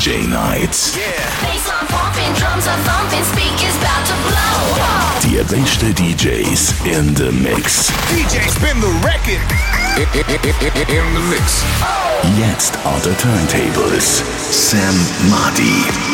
DJ nights. Blow. Die beste DJs in the mix. DJ spin the record. In the mix. Jetzt on the turntables. Sam Marty.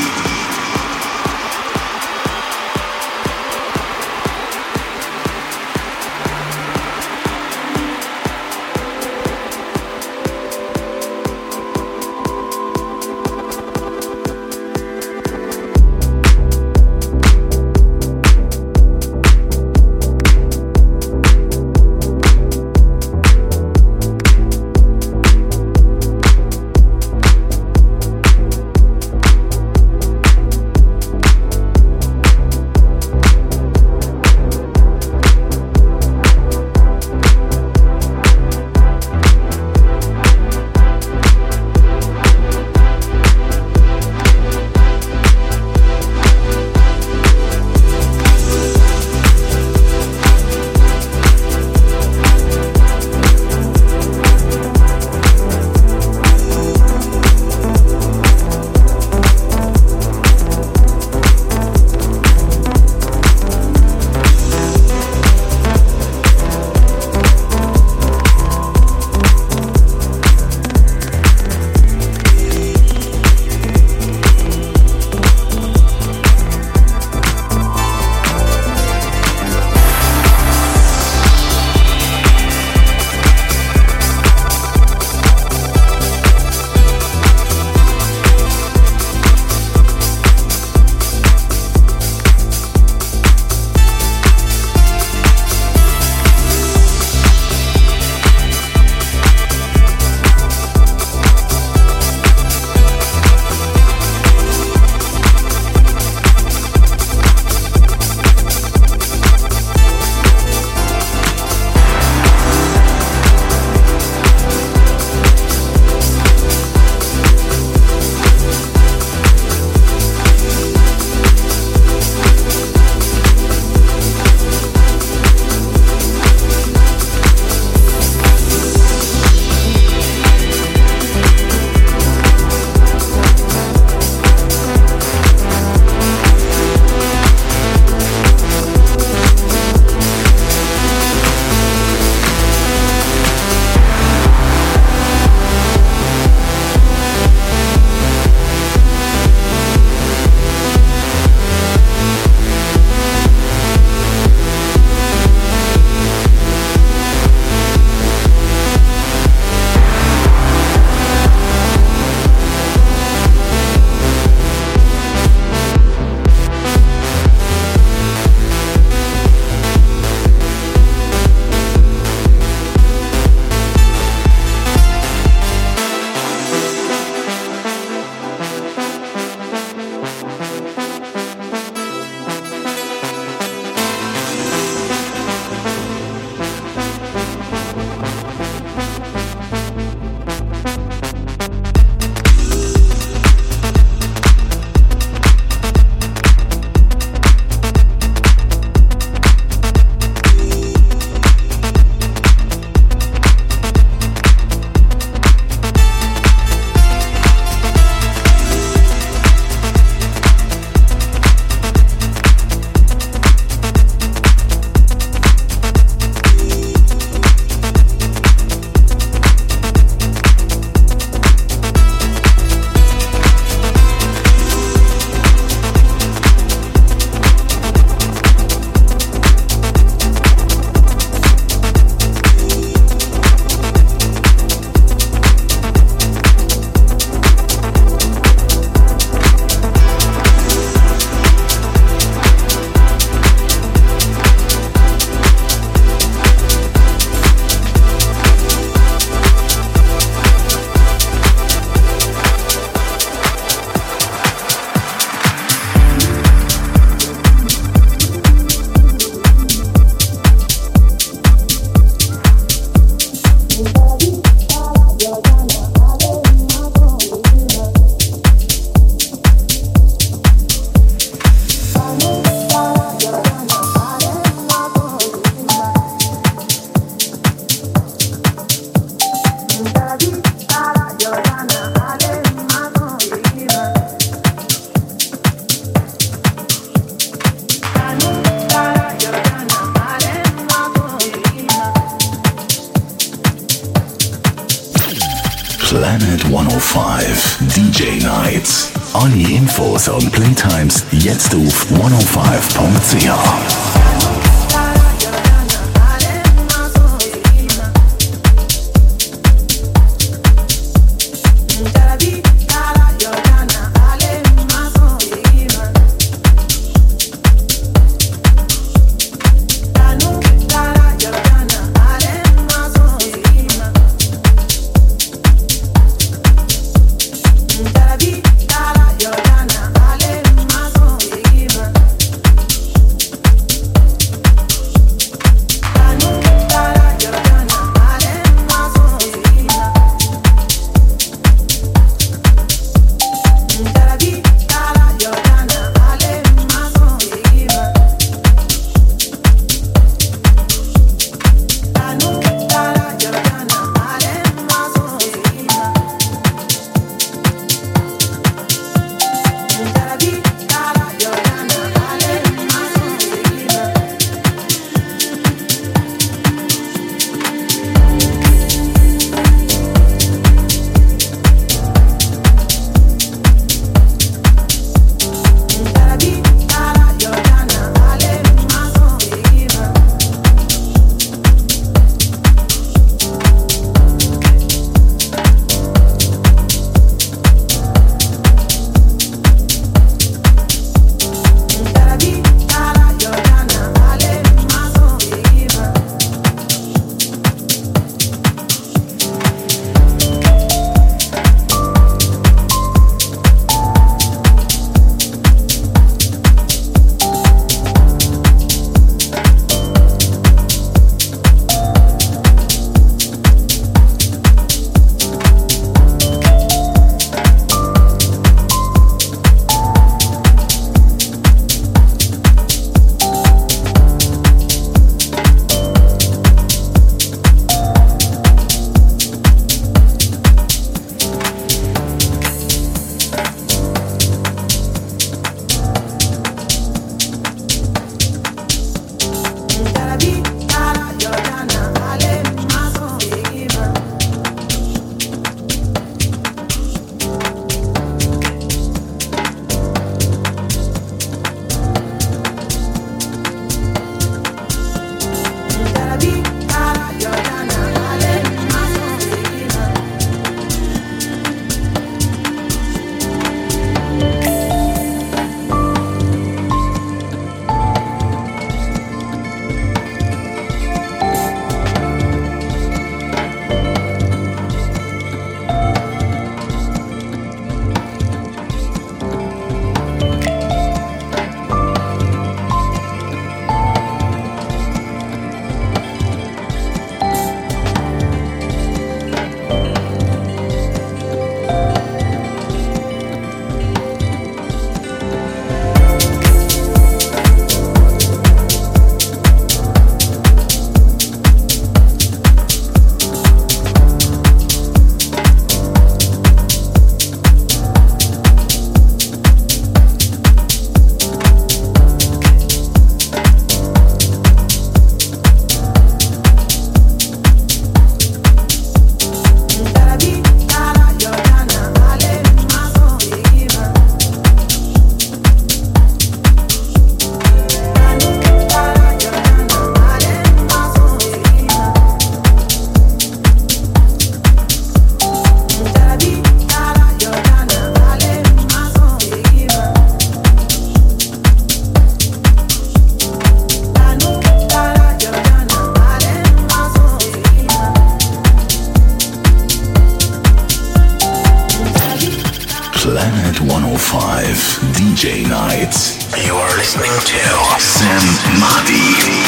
DJ Nights. You are listening to Sam Mahdi.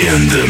In the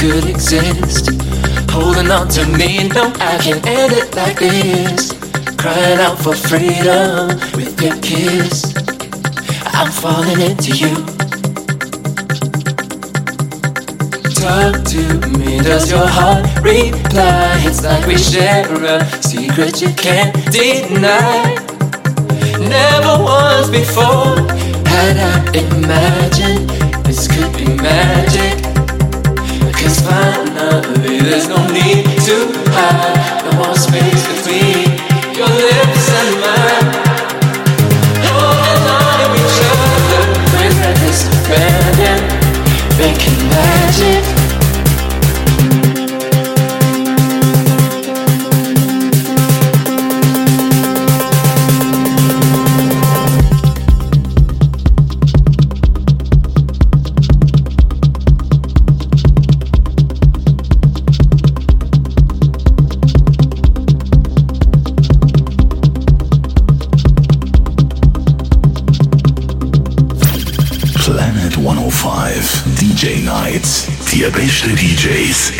could exist. Holding on to me, no, I can't end it like this. Crying out for freedom with your kiss. I'm falling into you. Talk to me, does your heart reply? It's like we share a secret you can't deny. Never once before had I imagined this could be magic. Cause finally there's no need to hide. No more space between your lips and mine. Holding on to each other. Relentless, abandon Making magic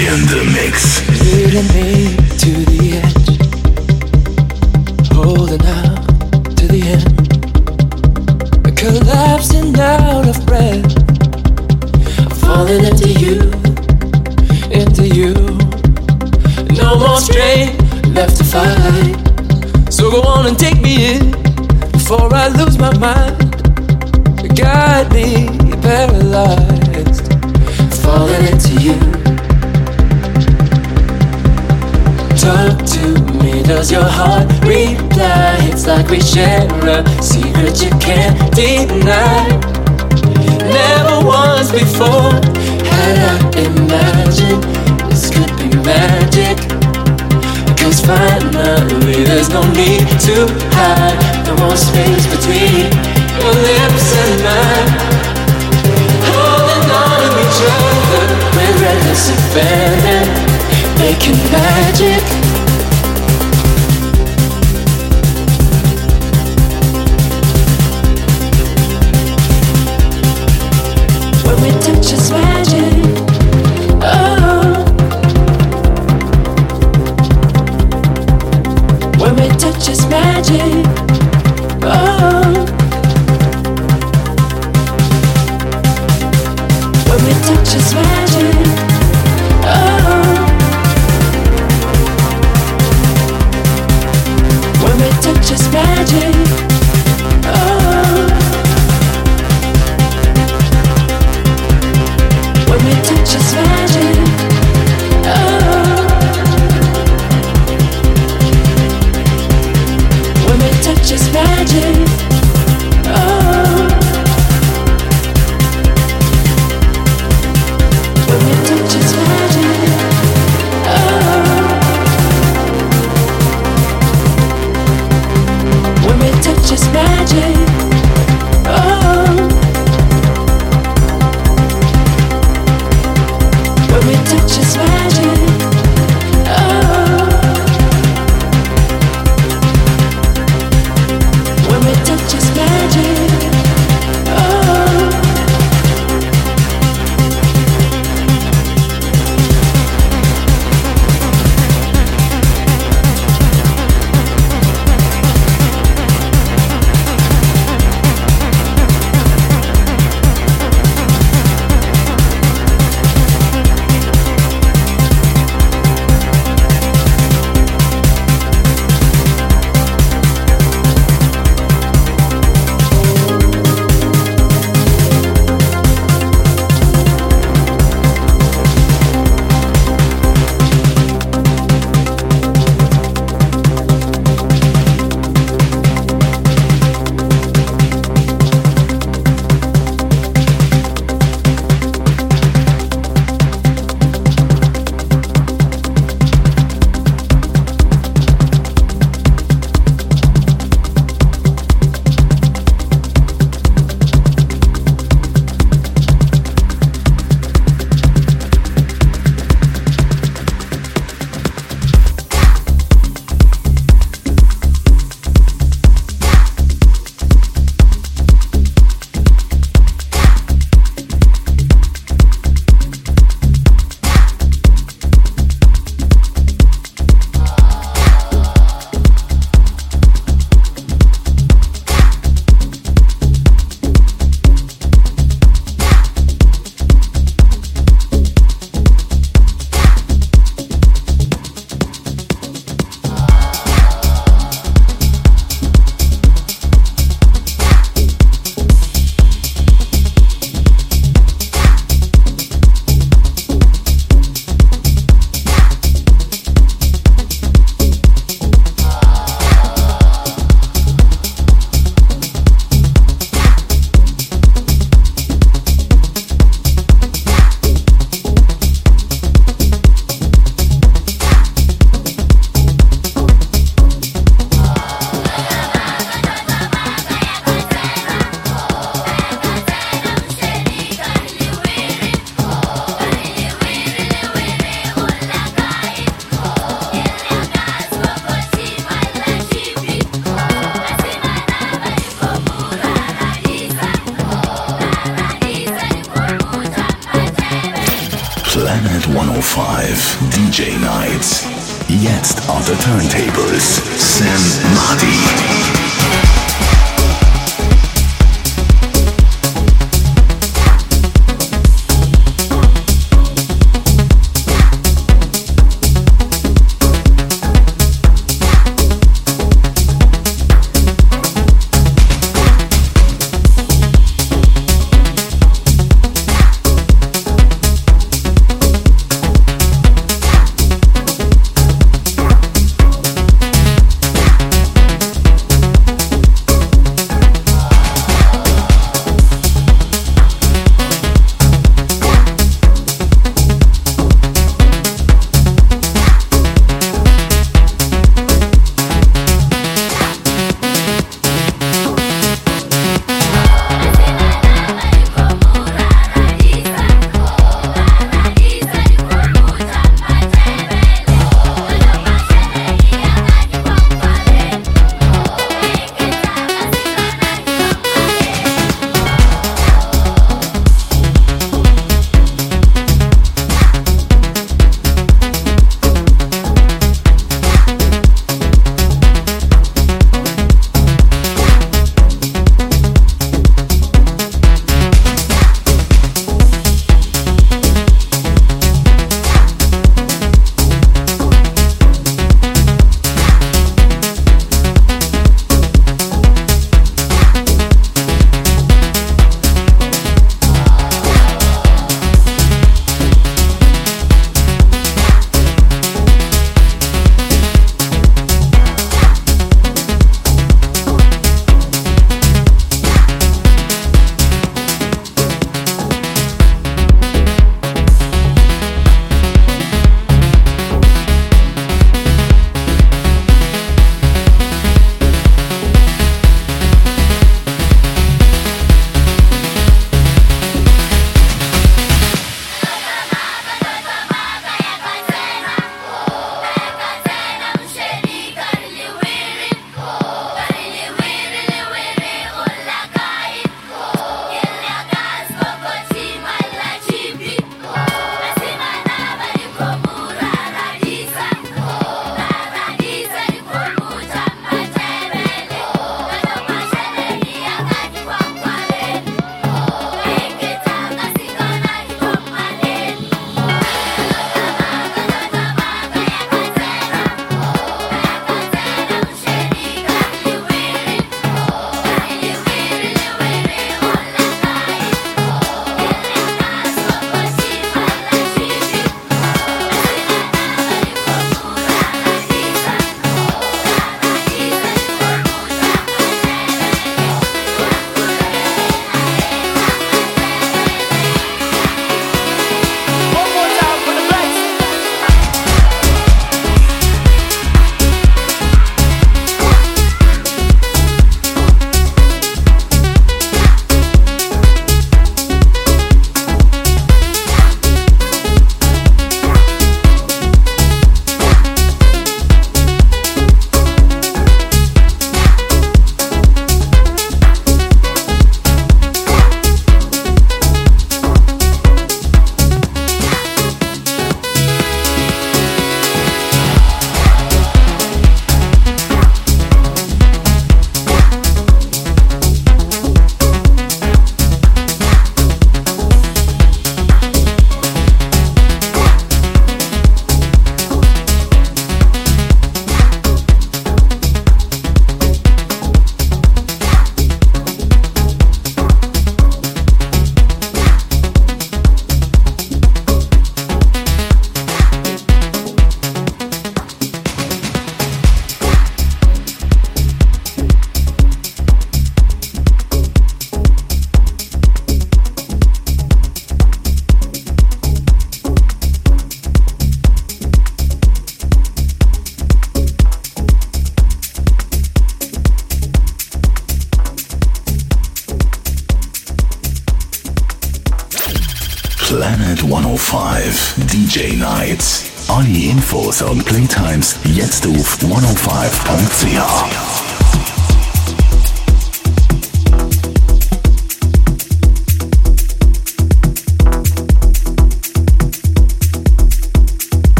in the Does your heart reply? It's like we share a secret you can't deny. Never once before had I imagined this could be magic. Cause finally there's no need to hide. No won't space between your lips and mine. Holding on to each other we're reckless abandon, making magic.